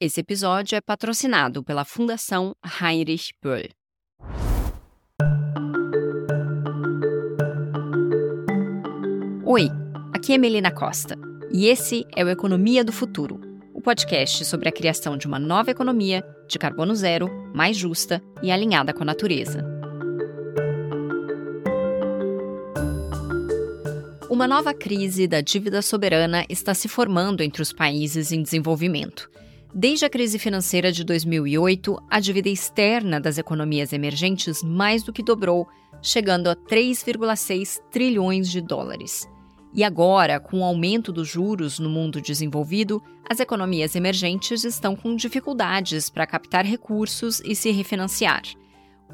Esse episódio é patrocinado pela Fundação Heinrich Böll. Oi, aqui é Melina Costa e esse é o Economia do Futuro, o podcast sobre a criação de uma nova economia de carbono zero, mais justa e alinhada com a natureza. Uma nova crise da dívida soberana está se formando entre os países em desenvolvimento. Desde a crise financeira de 2008, a dívida externa das economias emergentes mais do que dobrou, chegando a 3,6 trilhões de dólares. E agora, com o aumento dos juros no mundo desenvolvido, as economias emergentes estão com dificuldades para captar recursos e se refinanciar.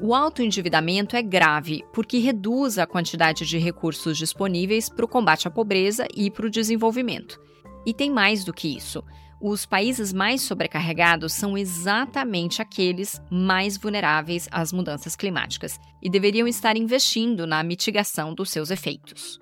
O alto endividamento é grave porque reduz a quantidade de recursos disponíveis para o combate à pobreza e para o desenvolvimento. E tem mais do que isso. Os países mais sobrecarregados são exatamente aqueles mais vulneráveis às mudanças climáticas e deveriam estar investindo na mitigação dos seus efeitos.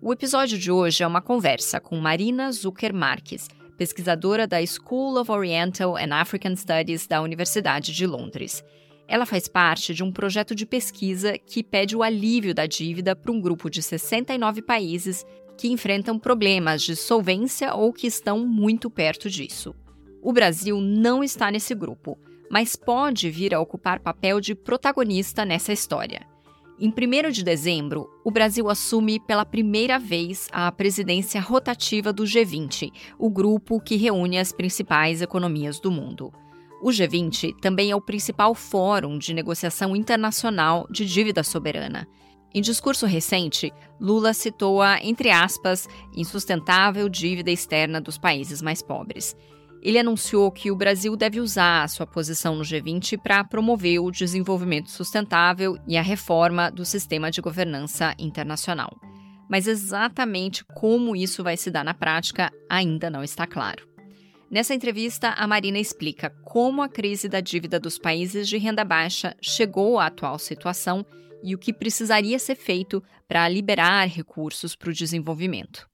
O episódio de hoje é uma conversa com Marina Zucker Marques, pesquisadora da School of Oriental and African Studies da Universidade de Londres. Ela faz parte de um projeto de pesquisa que pede o alívio da dívida para um grupo de 69 países que enfrentam problemas de solvência ou que estão muito perto disso. O Brasil não está nesse grupo, mas pode vir a ocupar papel de protagonista nessa história. Em 1 de dezembro, o Brasil assume pela primeira vez a presidência rotativa do G20, o grupo que reúne as principais economias do mundo. O G20 também é o principal fórum de negociação internacional de dívida soberana. Em discurso recente, Lula citou a, entre aspas, insustentável dívida externa dos países mais pobres. Ele anunciou que o Brasil deve usar a sua posição no G20 para promover o desenvolvimento sustentável e a reforma do sistema de governança internacional. Mas exatamente como isso vai se dar na prática ainda não está claro. Nessa entrevista, a Marina explica como a crise da dívida dos países de renda baixa chegou à atual situação e o que precisaria ser feito para liberar recursos para o desenvolvimento.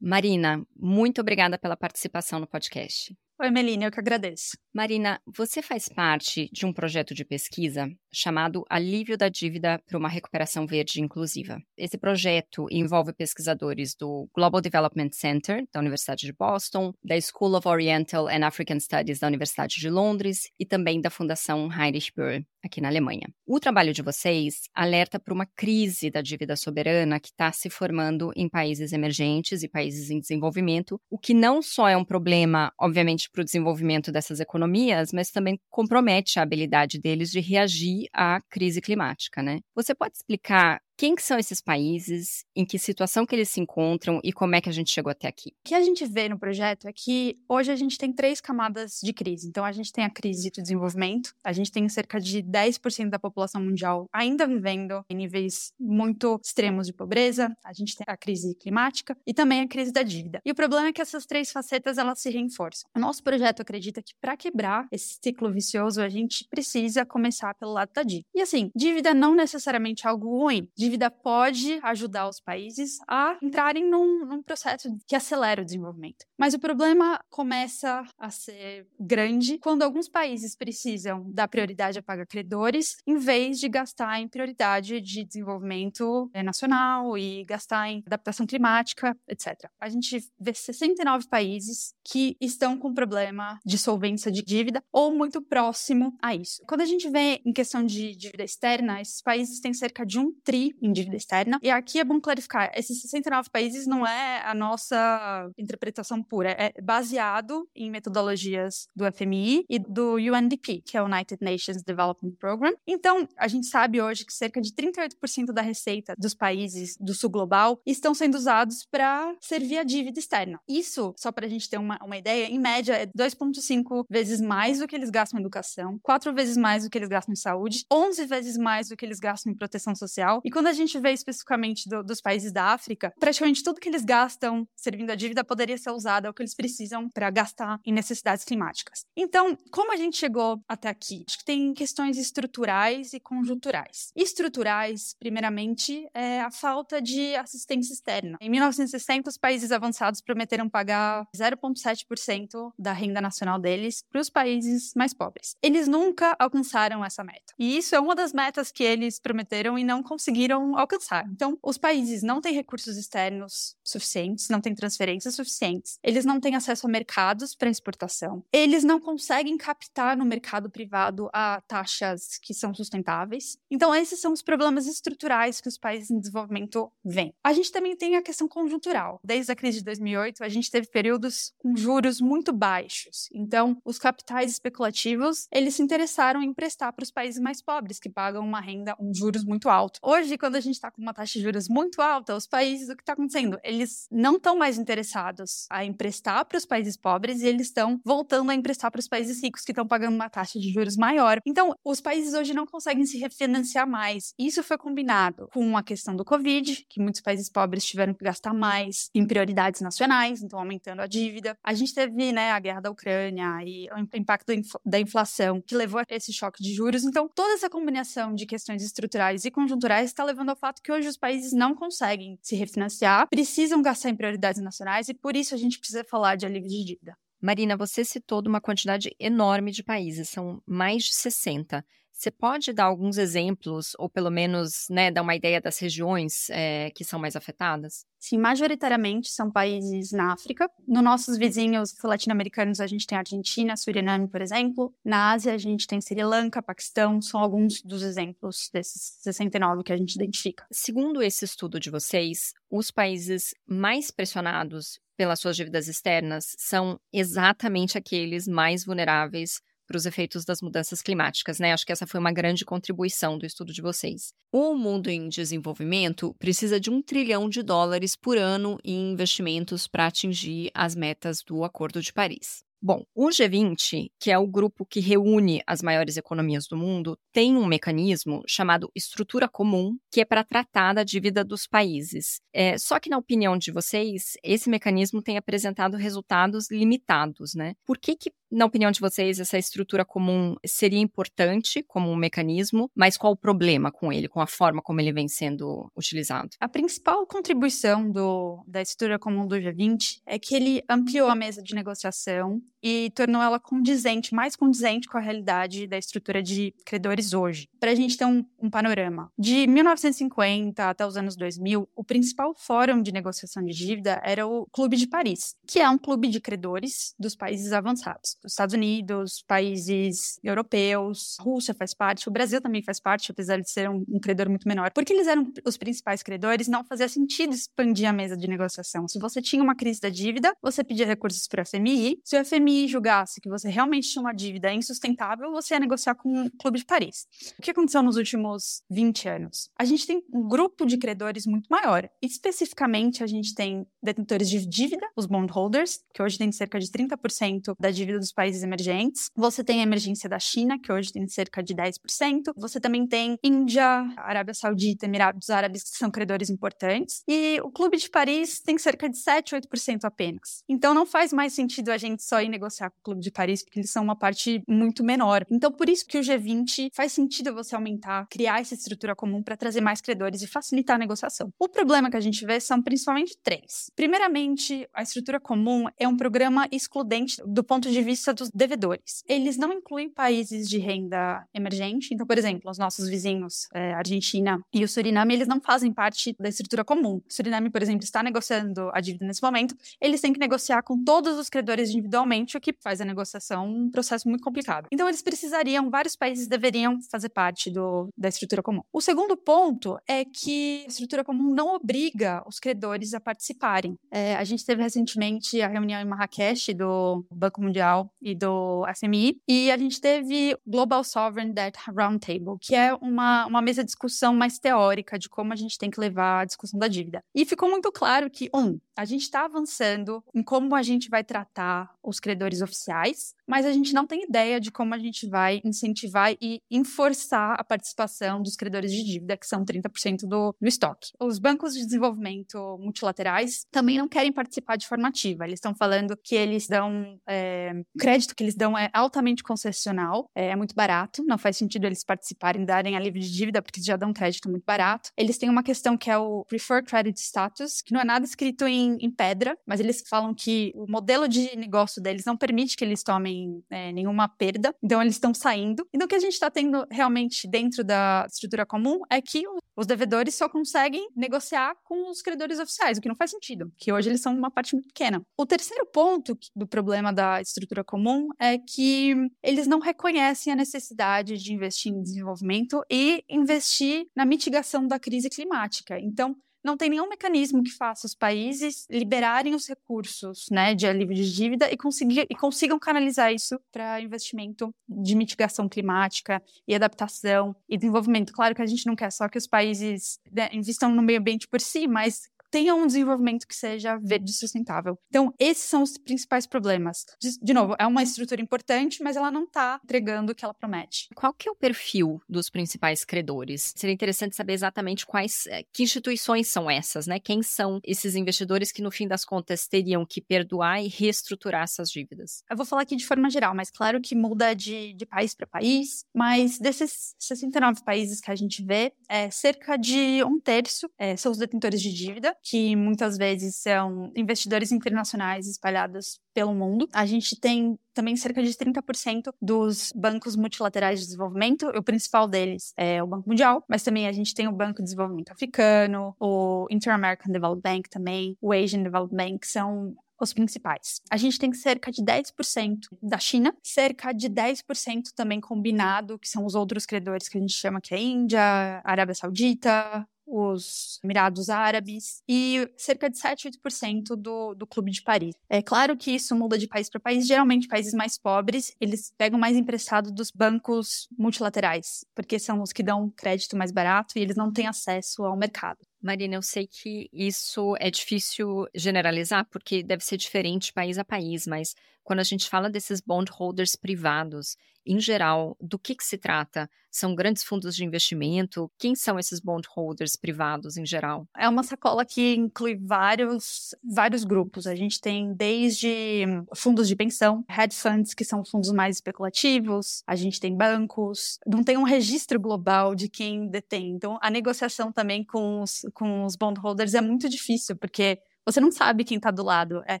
Marina, muito obrigada pela participação no podcast. Oi, Melina, eu que agradeço. Marina, você faz parte de um projeto de pesquisa chamado Alívio da Dívida para uma Recuperação Verde Inclusiva. Esse projeto envolve pesquisadores do Global Development Center, da Universidade de Boston, da School of Oriental and African Studies, da Universidade de Londres, e também da Fundação Heinrich Böll, aqui na Alemanha. O trabalho de vocês alerta para uma crise da dívida soberana que está se formando em países emergentes e países em desenvolvimento, o que não só é um problema, obviamente, para o desenvolvimento dessas economias, mas também compromete a habilidade deles de reagir à crise climática, né? Você pode explicar quem que são esses países, em que situação que eles se encontram e como é que a gente chegou até aqui? O que a gente vê no projeto é que hoje a gente tem três camadas de crise. Então, a gente tem a crise do desenvolvimento, a gente tem cerca de 10% da população mundial ainda vivendo em níveis muito extremos de pobreza, a gente tem a crise climática e também a crise da dívida. E o problema é que essas três facetas elas se reforçam. O nosso projeto acredita que para quebrar esse ciclo vicioso, a gente precisa começar pelo lado da dívida. E assim, dívida não necessariamente é algo ruim. Dívida dívida pode ajudar os países a entrarem num, num processo que acelera o desenvolvimento. Mas o problema começa a ser grande quando alguns países precisam dar prioridade a pagar credores, em vez de gastar em prioridade de desenvolvimento eh, nacional e gastar em adaptação climática, etc. A gente vê 69 países que estão com problema de solvência de dívida ou muito próximo a isso. Quando a gente vê em questão de dívida externa, esses países têm cerca de um tri em dívida externa. E aqui é bom clarificar: esses 69 países não é a nossa interpretação pura, é baseado em metodologias do FMI e do UNDP, que é o United Nations Development Program. Então, a gente sabe hoje que cerca de 38% da receita dos países do sul global estão sendo usados para servir a dívida externa. Isso, só para a gente ter uma, uma ideia, em média é 2,5 vezes mais do que eles gastam em educação, 4 vezes mais do que eles gastam em saúde, 11 vezes mais do que eles gastam em proteção social. E quando quando a gente vê especificamente do, dos países da África, praticamente tudo que eles gastam servindo a dívida poderia ser usado ao que eles precisam para gastar em necessidades climáticas. Então, como a gente chegou até aqui? Acho que tem questões estruturais e conjunturais. Estruturais, primeiramente, é a falta de assistência externa. Em 1960, os países avançados prometeram pagar 0,7% da renda nacional deles para os países mais pobres. Eles nunca alcançaram essa meta. E isso é uma das metas que eles prometeram e não conseguiram alcançar. Então, os países não têm recursos externos suficientes, não têm transferências suficientes, eles não têm acesso a mercados para exportação, eles não conseguem captar no mercado privado a taxas que são sustentáveis. Então, esses são os problemas estruturais que os países em desenvolvimento veem. A gente também tem a questão conjuntural. Desde a crise de 2008, a gente teve períodos com juros muito baixos. Então, os capitais especulativos, eles se interessaram em emprestar para os países mais pobres, que pagam uma renda, um juros muito alto. Hoje, quando a gente está com uma taxa de juros muito alta, os países, o que está acontecendo? Eles não estão mais interessados a emprestar para os países pobres e eles estão voltando a emprestar para os países ricos, que estão pagando uma taxa de juros maior. Então, os países hoje não conseguem se refinanciar mais. Isso foi combinado com a questão do Covid, que muitos países pobres tiveram que gastar mais em prioridades nacionais, então aumentando a dívida. A gente teve né, a guerra da Ucrânia e o impacto da inflação, que levou a esse choque de juros. Então, toda essa combinação de questões estruturais e conjunturais está levando ao fato que hoje os países não conseguem se refinanciar, precisam gastar em prioridades nacionais e por isso a gente precisa falar de alívio de dívida. Marina, você citou de uma quantidade enorme de países, são mais de 60. Você pode dar alguns exemplos, ou pelo menos né, dar uma ideia das regiões é, que são mais afetadas? Sim, majoritariamente são países na África. Nos nossos vizinhos latino-americanos, a gente tem Argentina, Suriname, por exemplo. Na Ásia, a gente tem Sri Lanka, Paquistão, são alguns dos exemplos desses 69 que a gente identifica. Segundo esse estudo de vocês, os países mais pressionados pelas suas dívidas externas são exatamente aqueles mais vulneráveis para os efeitos das mudanças climáticas, né? Acho que essa foi uma grande contribuição do estudo de vocês. O mundo em desenvolvimento precisa de um trilhão de dólares por ano em investimentos para atingir as metas do Acordo de Paris. Bom, o G20, que é o grupo que reúne as maiores economias do mundo, tem um mecanismo chamado estrutura comum, que é para tratar da dívida dos países. É, só que, na opinião de vocês, esse mecanismo tem apresentado resultados limitados, né? Por que, que na opinião de vocês, essa estrutura comum seria importante como um mecanismo, mas qual o problema com ele, com a forma como ele vem sendo utilizado? A principal contribuição do, da estrutura comum do G20 é que ele ampliou a mesa de negociação e tornou ela condizente, mais condizente com a realidade da estrutura de credores hoje. Para a gente ter um, um, panorama, de 1950 até os anos 2000, o principal fórum de negociação de dívida era o Clube de Paris, que é um clube de credores dos países avançados, dos Estados Unidos, países europeus, Rússia faz parte, o Brasil também faz parte, apesar de ser um, um credor muito menor. Porque eles eram os principais credores, não fazia sentido expandir a mesa de negociação. Se você tinha uma crise da dívida, você pedia recursos para o FMI. Se o FMI julgasse que você realmente tinha uma dívida insustentável, você ia negociar com o Clube de Paris. O que aconteceu nos últimos 20 anos? A gente tem um grupo de credores muito maior. Especificamente, a gente tem detentores de dívida, os bondholders, que hoje tem cerca de 30% da dívida dos países emergentes. Você tem a emergência da China, que hoje tem cerca de 10%. Você também tem Índia, Arábia Saudita, Emirados Árabes, que são credores importantes. E o Clube de Paris tem cerca de 7, 8% apenas. Então não faz mais sentido a gente só ir negociar com o Clube de Paris, porque eles são uma parte muito menor. Então, por isso que o G20 faz sentido você aumentar, criar essa estrutura comum para trazer mais credores e facilitar a negociação. O problema que a gente vê são principalmente três. Primeiramente, a estrutura comum é um programa excludente do ponto de vista dos devedores. Eles não incluem países de renda emergente. Então, por exemplo, os nossos vizinhos, é, Argentina e o Suriname, eles não fazem parte da estrutura comum. O Suriname, por exemplo, está negociando a dívida nesse momento. Eles têm que negociar com todos os credores individualmente o que faz a negociação um processo muito complicado. Então, eles precisariam, vários países deveriam fazer parte do, da estrutura comum. O segundo ponto é que a estrutura comum não obriga os credores a participarem. É, a gente teve recentemente a reunião em Marrakech do Banco Mundial e do FMI, e a gente teve Global Sovereign Debt Roundtable, que é uma, uma mesa de discussão mais teórica de como a gente tem que levar a discussão da dívida. E ficou muito claro que, um, a gente está avançando em como a gente vai tratar os credores oficiais, mas a gente não tem ideia de como a gente vai incentivar e enforçar a participação dos credores de dívida, que são 30% do, do estoque. Os bancos de desenvolvimento multilaterais também não querem participar de forma ativa. Eles estão falando que eles dão é, crédito que eles dão é altamente concessional, é, é muito barato, não faz sentido eles participarem, darem alívio de dívida, porque já dão crédito muito barato. Eles têm uma questão que é o Preferred Credit Status, que não é nada escrito em, em pedra, mas eles falam que o modelo de negócio deles não permite que eles tomem é, nenhuma perda, então eles estão saindo. Então o que a gente está tendo realmente dentro da estrutura comum é que os devedores só conseguem negociar com os credores oficiais, o que não faz sentido, que hoje eles são uma parte muito pequena. O terceiro ponto do problema da estrutura comum é que eles não reconhecem a necessidade de investir em desenvolvimento e investir na mitigação da crise climática. Então, não tem nenhum mecanismo que faça os países liberarem os recursos né, de alívio de dívida e, conseguir, e consigam canalizar isso para investimento de mitigação climática e adaptação e desenvolvimento. Claro que a gente não quer só que os países né, investam no meio ambiente por si, mas tenha um desenvolvimento que seja verde sustentável. Então, esses são os principais problemas. De, de novo, é uma estrutura importante, mas ela não está entregando o que ela promete. Qual que é o perfil dos principais credores? Seria interessante saber exatamente quais, eh, que instituições são essas, né? Quem são esses investidores que, no fim das contas, teriam que perdoar e reestruturar essas dívidas? Eu vou falar aqui de forma geral, mas claro que muda de, de país para país. Mas desses 69 países que a gente vê, é, cerca de um terço é, são os detentores de dívida, que muitas vezes são investidores internacionais espalhados pelo mundo. A gente tem também cerca de 30% dos bancos multilaterais de desenvolvimento. O principal deles é o Banco Mundial, mas também a gente tem o Banco de Desenvolvimento Africano, o Inter-American Development Bank também, o Asian Development Bank, são os principais. A gente tem cerca de 10% da China, cerca de 10% também combinado, que são os outros credores que a gente chama que é Índia, Arábia Saudita, os Emirados Árabes e cerca de 7, 8% do, do Clube de Paris. É claro que isso muda de país para país. Geralmente, países mais pobres, eles pegam mais emprestado dos bancos multilaterais, porque são os que dão crédito mais barato e eles não têm acesso ao mercado. Marina, eu sei que isso é difícil generalizar, porque deve ser diferente país a país, mas quando a gente fala desses bondholders privados, em geral, do que, que se trata? São grandes fundos de investimento? Quem são esses bondholders privados em geral? É uma sacola que inclui vários, vários grupos. A gente tem desde fundos de pensão, hedge funds, que são fundos mais especulativos, a gente tem bancos, não tem um registro global de quem detém. Então, a negociação também com os, com os bondholders é muito difícil, porque você não sabe quem está do lado. É,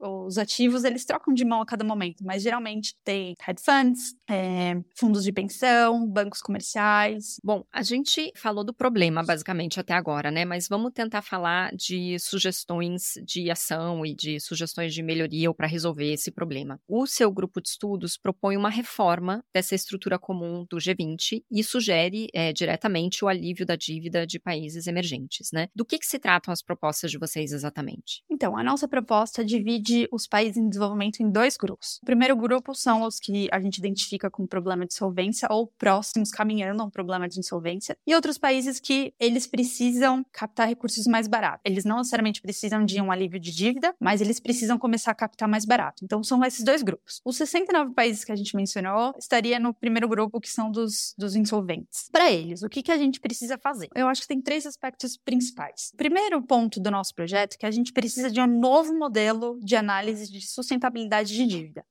os ativos, eles trocam de mão a cada momento, mas geralmente tem hedge funds, é, fundos de pensão, bancos comerciais. Bom, a gente falou do problema, basicamente, até agora, né? Mas vamos tentar falar de sugestões de ação e de sugestões de melhoria para resolver esse problema. O seu grupo de estudos propõe uma reforma dessa estrutura comum do G20 e sugere é, diretamente o alívio da dívida de países emergentes, né? Do que, que se tratam as propostas de vocês exatamente? Então, a nossa proposta divide os países em desenvolvimento em dois grupos. O primeiro grupo são os que a gente identifica com problema de solvência ou próximos caminhando a um problema de insolvência, e outros países que eles precisam captar recursos mais baratos. Eles não necessariamente precisam de um alívio de dívida, mas eles precisam começar a captar mais barato. Então, são esses dois grupos. Os 69 países que a gente mencionou estaria no primeiro grupo, que são dos, dos insolventes. Para eles, o que, que a gente precisa fazer? Eu acho que tem três aspectos principais. O primeiro ponto do nosso projeto é que a gente precisa precisa de um novo modelo de análise de sustentabilidade de dívida.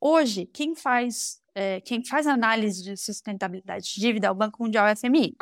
Hoje, quem faz, é, quem faz análise de sustentabilidade de dívida é o Banco Mundial FMI.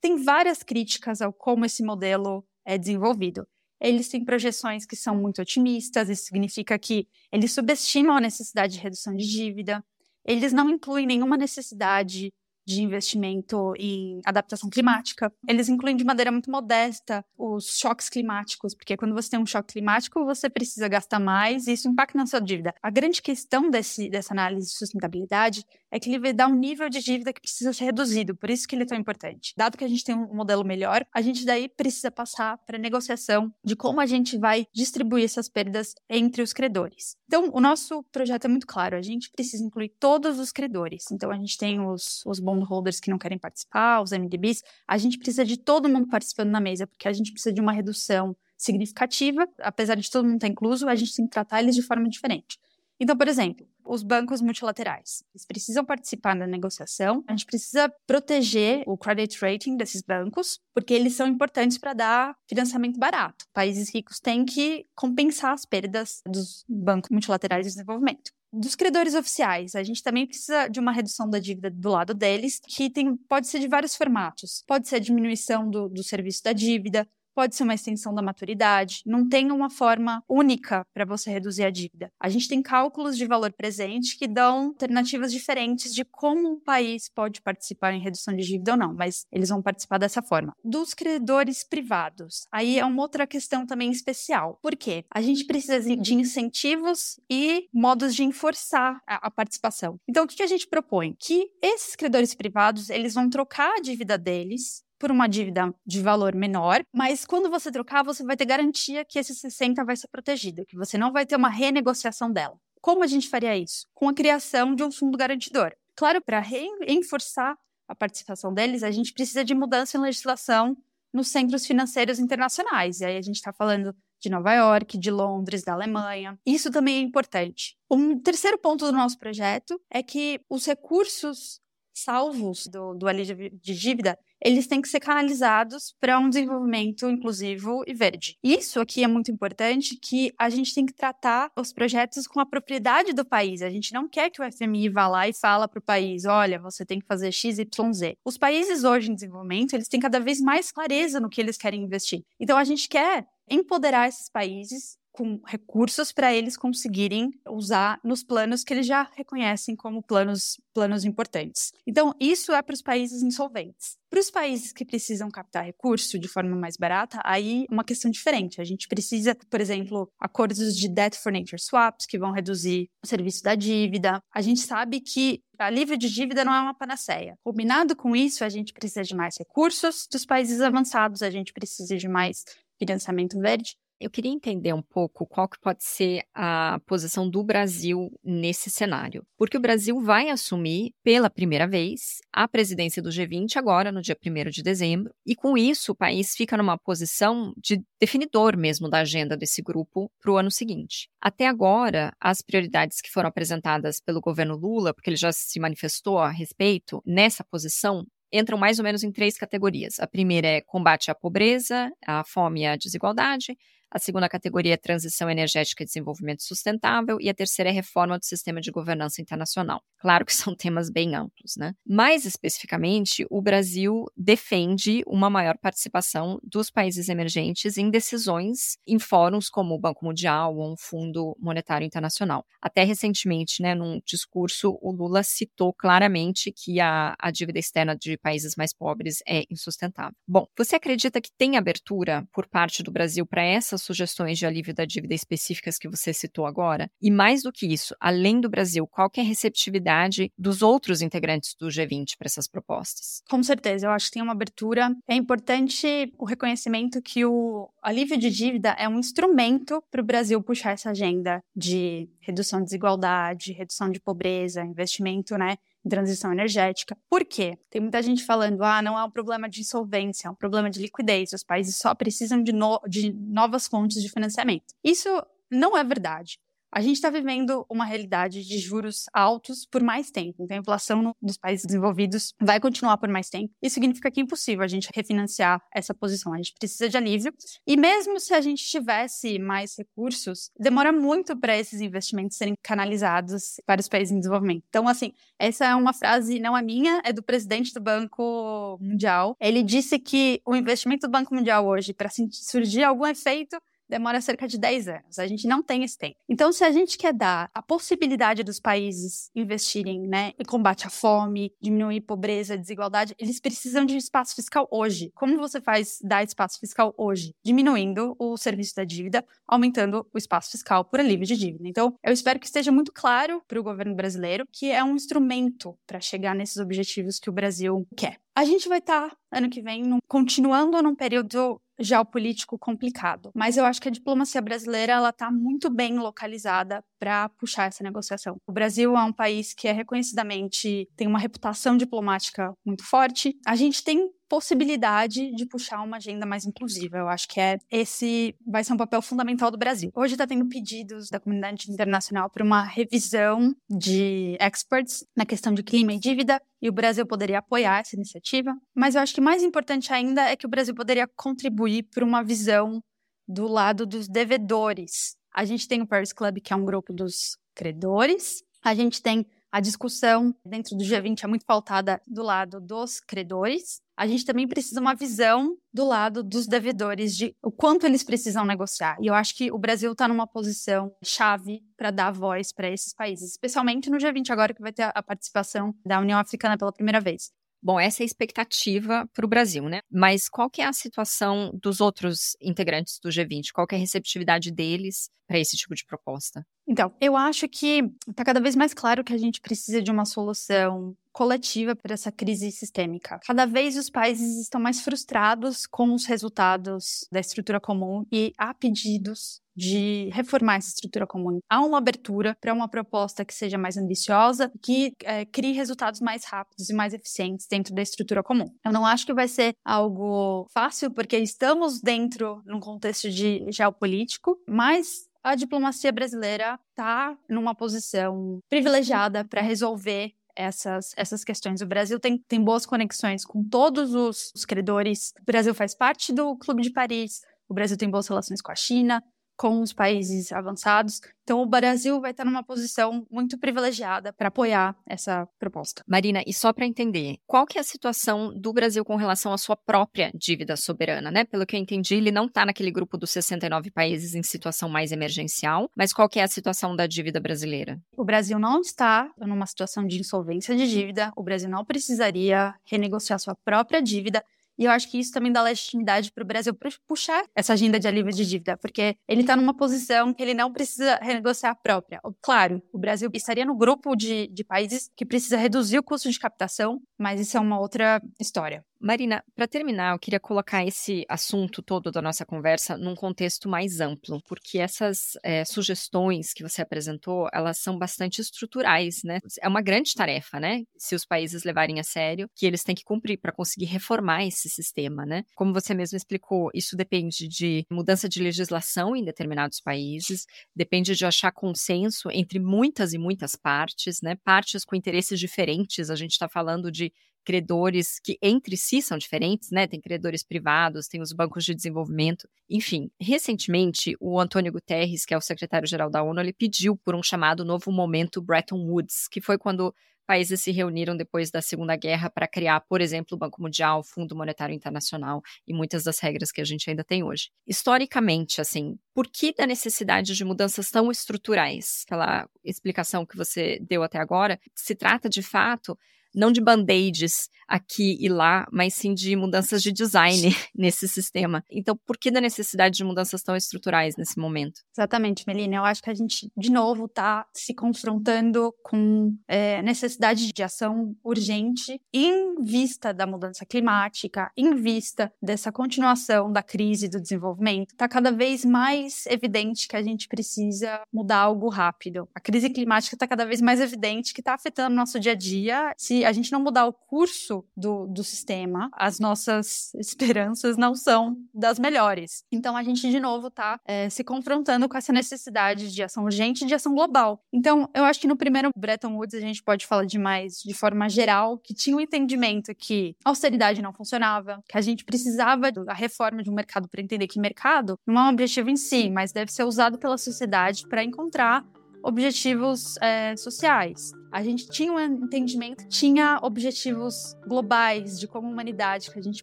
Tem várias críticas ao como esse modelo é desenvolvido. Eles têm projeções que são muito otimistas, isso significa que eles subestimam a necessidade de redução de dívida, eles não incluem nenhuma necessidade de investimento em adaptação climática. Eles incluem de maneira muito modesta os choques climáticos, porque quando você tem um choque climático, você precisa gastar mais e isso impacta na sua dívida. A grande questão desse, dessa análise de sustentabilidade é que ele vai dar um nível de dívida que precisa ser reduzido, por isso que ele é tão importante. Dado que a gente tem um modelo melhor, a gente daí precisa passar para negociação de como a gente vai distribuir essas perdas entre os credores. Então, o nosso projeto é muito claro, a gente precisa incluir todos os credores. Então, a gente tem os, os bondholders que não querem participar, os MDBs, a gente precisa de todo mundo participando na mesa, porque a gente precisa de uma redução significativa, apesar de todo mundo estar incluso, a gente tem que tratar eles de forma diferente. Então, por exemplo, os bancos multilaterais. Eles precisam participar da negociação. A gente precisa proteger o credit rating desses bancos, porque eles são importantes para dar financiamento barato. Países ricos têm que compensar as perdas dos bancos multilaterais de desenvolvimento dos credores oficiais, a gente também precisa de uma redução da dívida do lado deles, que tem, pode ser de vários formatos. Pode ser a diminuição do, do serviço da dívida, pode ser uma extensão da maturidade, não tem uma forma única para você reduzir a dívida. A gente tem cálculos de valor presente que dão alternativas diferentes de como um país pode participar em redução de dívida ou não, mas eles vão participar dessa forma. Dos credores privados, aí é uma outra questão também especial. Por quê? A gente precisa de incentivos e modos de enforçar a, participação. Então, o que a gente propõe? Que esses credores privados, eles vão trocar a dívida deles por uma dívida de valor menor, mas quando você trocar, você vai ter garantia que esse 60 vai ser protegido, que você não vai ter uma renegociação dela. Como a gente faria isso? Com a criação de um fundo garantidor. Claro, para reforçar a participação deles, a gente precisa de mudança em legislação nos centros financeiros internacionais. E aí a gente está falando de Nova York, de Londres, da Alemanha. Isso também é importante. Um terceiro ponto do nosso projeto é que os recursos salvos do, do alívio de dívida, eles têm que ser canalizados para um desenvolvimento inclusivo e verde. Isso aqui é muito importante, que a gente tem que tratar os projetos com a propriedade do país. A gente não quer que o FMI vá lá e fala para o país, olha, você tem que fazer X, Y, Z. Os países hoje em desenvolvimento, eles têm cada vez mais clareza no que eles querem investir. Então, a gente quer empoderar esses países com recursos para eles conseguirem usar nos planos que eles já reconhecem como planos, planos importantes. Então, isso é para os países insolventes. Para os países que precisam captar recurso de forma mais barata, aí uma questão diferente. A gente precisa, por exemplo, acordos de debt for nature swaps, que vão reduzir o serviço da dívida. A gente sabe que alívio de dívida não é uma panaceia. Combinado com isso, a gente precisa de mais recursos dos países avançados, a gente precisa de mais financiamento verde eu queria entender um pouco qual que pode ser a posição do Brasil nesse cenário. Porque o Brasil vai assumir, pela primeira vez, a presidência do G20 agora, no dia 1 de dezembro, e com isso o país fica numa posição de definidor mesmo da agenda desse grupo para o ano seguinte. Até agora, as prioridades que foram apresentadas pelo governo Lula, porque ele já se manifestou a respeito, nessa posição, entram mais ou menos em três categorias. A primeira é combate à pobreza, à fome e à desigualdade. A segunda categoria é transição energética e desenvolvimento sustentável. E a terceira é reforma do sistema de governança internacional. Claro que são temas bem amplos, né? Mais especificamente, o Brasil defende uma maior participação dos países emergentes em decisões em fóruns como o Banco Mundial ou um Fundo Monetário Internacional. Até recentemente, né, num discurso, o Lula citou claramente que a, a dívida externa de países mais pobres é insustentável. Bom, você acredita que tem abertura por parte do Brasil para essa essas sugestões de alívio da dívida específicas que você citou agora? E mais do que isso, além do Brasil, qual é a receptividade dos outros integrantes do G20 para essas propostas? Com certeza, eu acho que tem uma abertura. É importante o reconhecimento que o alívio de dívida é um instrumento para o Brasil puxar essa agenda de redução de desigualdade, redução de pobreza, investimento, né, transição energética. Por quê? Tem muita gente falando, ah, não é um problema de insolvência, é um problema de liquidez, os países só precisam de, no de novas fontes de financiamento. Isso não é verdade a gente está vivendo uma realidade de juros altos por mais tempo. Então, a inflação no, nos países desenvolvidos vai continuar por mais tempo. Isso significa que é impossível a gente refinanciar essa posição. A gente precisa de alívio. E mesmo se a gente tivesse mais recursos, demora muito para esses investimentos serem canalizados para os países em desenvolvimento. Então, assim, essa é uma frase não é minha, é do presidente do Banco Mundial. Ele disse que o investimento do Banco Mundial hoje, para surgir algum efeito, demora cerca de 10 anos. A gente não tem esse tempo. Então, se a gente quer dar a possibilidade dos países investirem né, em combate à fome, diminuir pobreza, desigualdade, eles precisam de espaço fiscal hoje. Como você faz dar espaço fiscal hoje? Diminuindo o serviço da dívida, aumentando o espaço fiscal por alívio de dívida. Então, eu espero que esteja muito claro para o governo brasileiro que é um instrumento para chegar nesses objetivos que o Brasil quer. A gente vai estar, ano que vem, num, continuando num período geopolítico complicado. Mas eu acho que a diplomacia brasileira ela está muito bem localizada para puxar essa negociação. O Brasil é um país que é reconhecidamente tem uma reputação diplomática muito forte. A gente tem possibilidade de puxar uma agenda mais inclusiva. Eu acho que é esse vai ser um papel fundamental do Brasil. Hoje está tendo pedidos da comunidade internacional para uma revisão de experts na questão de clima e dívida, e o Brasil poderia apoiar essa iniciativa. Mas eu acho que mais importante ainda é que o Brasil poderia contribuir para uma visão do lado dos devedores. A gente tem o Paris Club, que é um grupo dos credores. A gente tem a discussão dentro do G20 é muito pautada do lado dos credores. A gente também precisa uma visão do lado dos devedores de o quanto eles precisam negociar. E eu acho que o Brasil está numa posição chave para dar voz para esses países, especialmente no G20 agora que vai ter a participação da União Africana pela primeira vez. Bom, essa é a expectativa para o Brasil, né? Mas qual que é a situação dos outros integrantes do G20? Qual que é a receptividade deles para esse tipo de proposta? Então, eu acho que está cada vez mais claro que a gente precisa de uma solução coletiva para essa crise sistêmica. Cada vez os países estão mais frustrados com os resultados da estrutura comum e há pedidos de reformar essa estrutura comum. Há uma abertura para uma proposta que seja mais ambiciosa, que é, crie resultados mais rápidos e mais eficientes dentro da estrutura comum. Eu não acho que vai ser algo fácil, porque estamos dentro de um contexto de geopolítico, mas a diplomacia brasileira está numa posição privilegiada para resolver essas, essas questões. O Brasil tem, tem boas conexões com todos os, os credores. O Brasil faz parte do Clube de Paris. O Brasil tem boas relações com a China com os países avançados. Então, o Brasil vai estar numa posição muito privilegiada para apoiar essa proposta. Marina, e só para entender, qual que é a situação do Brasil com relação à sua própria dívida soberana, né? Pelo que eu entendi, ele não está naquele grupo dos 69 países em situação mais emergencial, mas qual que é a situação da dívida brasileira? O Brasil não está numa situação de insolvência de dívida, o Brasil não precisaria renegociar sua própria dívida e eu acho que isso também dá legitimidade para o Brasil puxar essa agenda de alívio de dívida, porque ele está numa posição que ele não precisa renegociar a própria. Claro, o Brasil estaria no grupo de, de países que precisa reduzir o custo de captação, mas isso é uma outra história. Marina, para terminar, eu queria colocar esse assunto todo da nossa conversa num contexto mais amplo, porque essas é, sugestões que você apresentou, elas são bastante estruturais, né? É uma grande tarefa, né? Se os países levarem a sério, que eles têm que cumprir para conseguir reformar esse sistema, né? Como você mesmo explicou, isso depende de mudança de legislação em determinados países, depende de achar consenso entre muitas e muitas partes, né? Partes com interesses diferentes. A gente está falando de credores que entre si são diferentes, né? Tem credores privados, tem os bancos de desenvolvimento, enfim. Recentemente, o Antônio Guterres, que é o secretário-geral da ONU, ele pediu por um chamado novo momento Bretton Woods, que foi quando países se reuniram depois da Segunda Guerra para criar, por exemplo, o Banco Mundial, o Fundo Monetário Internacional e muitas das regras que a gente ainda tem hoje. Historicamente, assim, por que da necessidade de mudanças tão estruturais? Pela explicação que você deu até agora, se trata de fato não de band-aids aqui e lá, mas sim de mudanças de design nesse sistema. Então, por que da necessidade de mudanças tão estruturais nesse momento? Exatamente, Melina. Eu acho que a gente, de novo, está se confrontando com é, necessidade de ação urgente em vista da mudança climática, em vista dessa continuação da crise do desenvolvimento. Está cada vez mais evidente que a gente precisa mudar algo rápido. A crise climática está cada vez mais evidente que está afetando o nosso dia a dia. Se a gente não mudar o curso do, do sistema, as nossas esperanças não são das melhores. Então a gente, de novo, está é, se confrontando com essa necessidade de ação urgente e de ação global. Então, eu acho que no primeiro Bretton Woods a gente pode falar de mais de forma geral, que tinha um entendimento que a austeridade não funcionava, que a gente precisava da reforma de um mercado para entender que mercado não é um objetivo em si, mas deve ser usado pela sociedade para encontrar objetivos é, sociais. A gente tinha um entendimento, tinha objetivos globais de como humanidade que a gente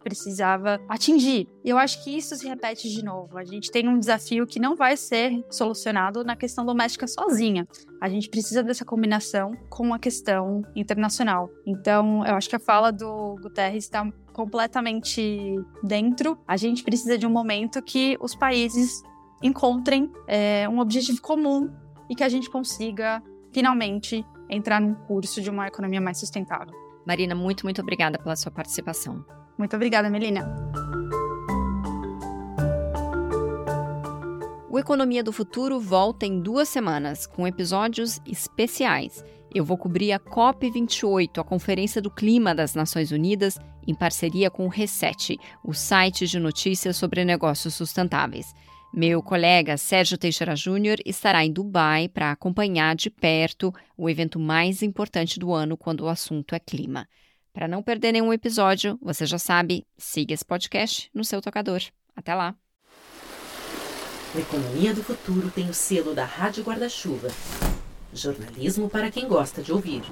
precisava atingir. E eu acho que isso se repete de novo. A gente tem um desafio que não vai ser solucionado na questão doméstica sozinha. A gente precisa dessa combinação com a questão internacional. Então, eu acho que a fala do Guterres está completamente dentro. A gente precisa de um momento que os países encontrem é, um objetivo comum e que a gente consiga finalmente entrar num curso de uma economia mais sustentável. Marina, muito, muito obrigada pela sua participação. Muito obrigada, Melina. O Economia do Futuro volta em duas semanas com episódios especiais. Eu vou cobrir a COP28, a Conferência do Clima das Nações Unidas, em parceria com o Reset, o site de notícias sobre negócios sustentáveis. Meu colega Sérgio Teixeira Júnior estará em Dubai para acompanhar de perto o evento mais importante do ano quando o assunto é clima. Para não perder nenhum episódio, você já sabe, siga esse podcast no seu tocador. Até lá! O Economia do Futuro tem o selo da Rádio Guarda-Chuva. Jornalismo para quem gosta de ouvir.